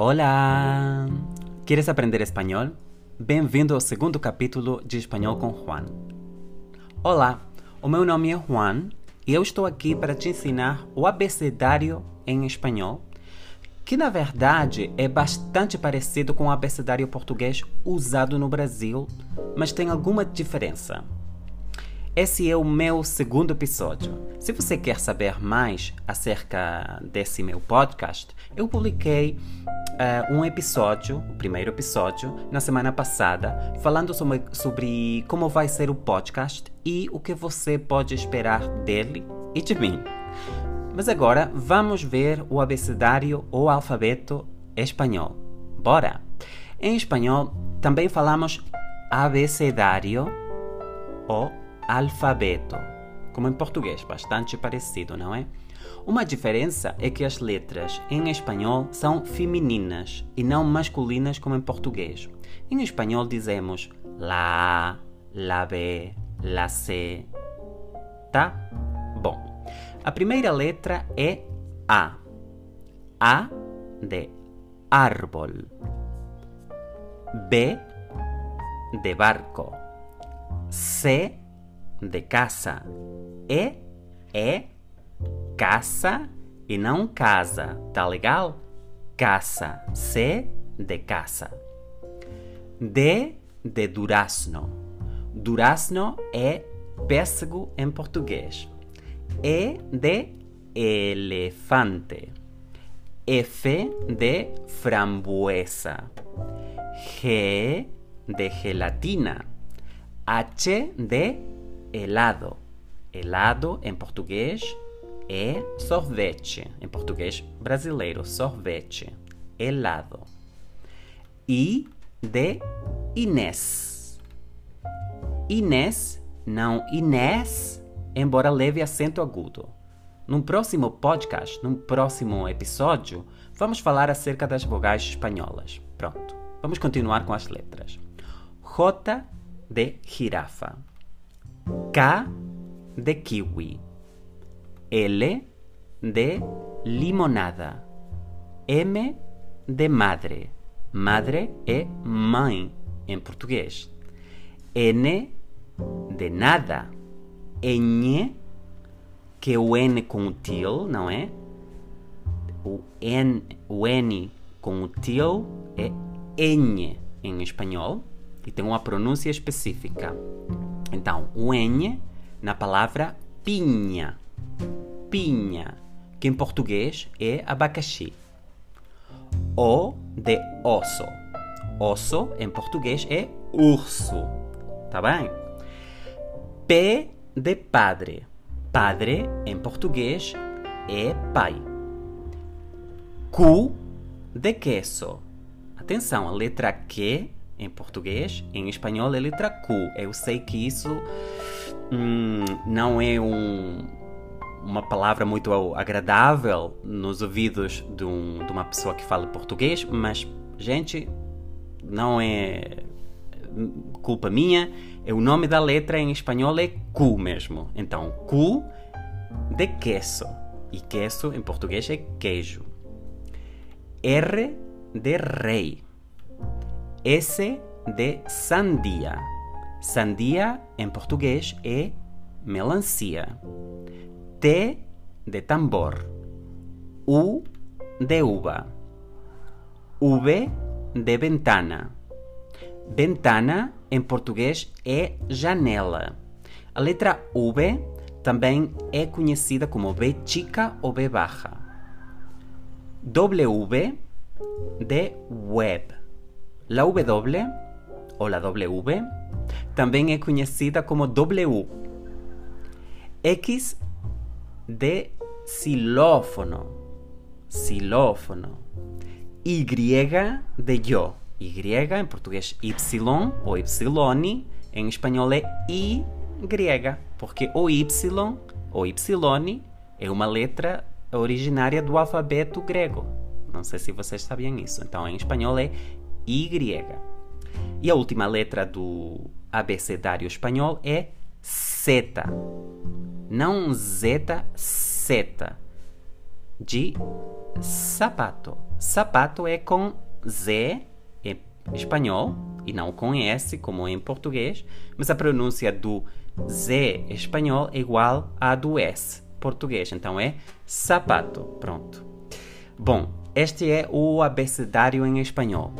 Olá! ¿Quieres aprender espanhol? Bem-vindo ao segundo capítulo de Espanhol com Juan. Olá, o meu nome é Juan e eu estou aqui para te ensinar o abecedário em espanhol, que na verdade é bastante parecido com o abecedário português usado no Brasil, mas tem alguma diferença. Esse é o meu segundo episódio. Se você quer saber mais acerca desse meu podcast, eu publiquei uh, um episódio, o primeiro episódio, na semana passada, falando sobre, sobre como vai ser o podcast e o que você pode esperar dele e de mim. Mas agora vamos ver o abecedário ou alfabeto espanhol. Bora! Em espanhol também falamos abecedário ou alfabeto, como em português, bastante parecido, não é? Uma diferença é que as letras em espanhol são femininas e não masculinas como em português. Em espanhol dizemos la A, la B, la C. Tá? Bom, a primeira letra é A. A de árbol. B de barco. C de casa. E é casa e não casa, tá legal? Casa, C de casa. D de durazno. Durazno é pêssego em português. E de elefante. F de frambuesa. G de gelatina. H de helado. Helado em português é sorvete. Em português brasileiro, sorvete. Helado. I de Inês. Inês, não Inês, embora leve acento agudo. Num próximo podcast, num próximo episódio, vamos falar acerca das vogais espanholas. Pronto, vamos continuar com as letras. J de girafa. K de kiwi. L de limonada. M de madre. Madre é mãe em português. N de nada. N, que é o N com o til, não é? O N, o N com o til é N em espanhol e tem uma pronúncia específica. Então, o N na palavra pinha. Pinha, que em português é abacaxi. O de osso. Osso em português é urso. Tá bem? P de padre. Padre em português é pai. Q de queso. Atenção, a letra Q em português, em espanhol é letra Q. Eu sei que isso hum, não é um, uma palavra muito agradável nos ouvidos de, um, de uma pessoa que fala português, mas, gente, não é culpa minha. É o nome da letra em espanhol é Q mesmo. Então, Q de queso. E queso em português é queijo. R de rei. S de sandia. Sandia em português é melancia. T de tambor. U de uva. V de ventana. Ventana em português é janela. A letra V também é conhecida como B chica ou B baja. W de web. La W ou la W também é conhecida como W. X de xilófono. Xilófono. Y de yo. Y em português Y ou Y, em espanhol é grega, porque o Y ou Y é uma letra originária do alfabeto grego. Não sei se vocês sabiam isso. Então, em espanhol é Y. E a última letra do abecedário espanhol é Z. Não Z, seta. De sapato. sapato é com Z em espanhol e não com S, como em português, mas a pronúncia do Z espanhol é igual à do S português. Então é sapato. Pronto. Bom, este é o abecedário em espanhol.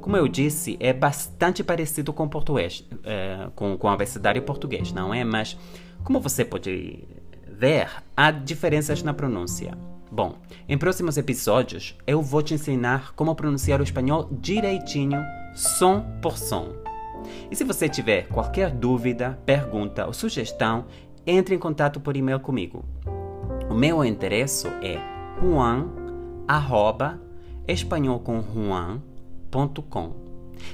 Como eu disse, é bastante parecido com português, uh, com, com o abecedário português, não é? Mas, como você pode ver, há diferenças na pronúncia. Bom, em próximos episódios eu vou te ensinar como pronunciar o espanhol direitinho, som por som. E se você tiver qualquer dúvida, pergunta ou sugestão, entre em contato por e-mail comigo. O meu endereço é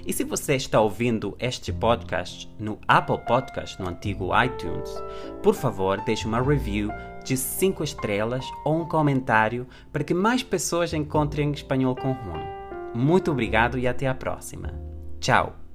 E se você está ouvindo este podcast no Apple Podcast, no antigo iTunes, por favor, deixe uma review de 5 estrelas ou um comentário para que mais pessoas encontrem espanhol com Juan. Muito obrigado e até a próxima. Tchau!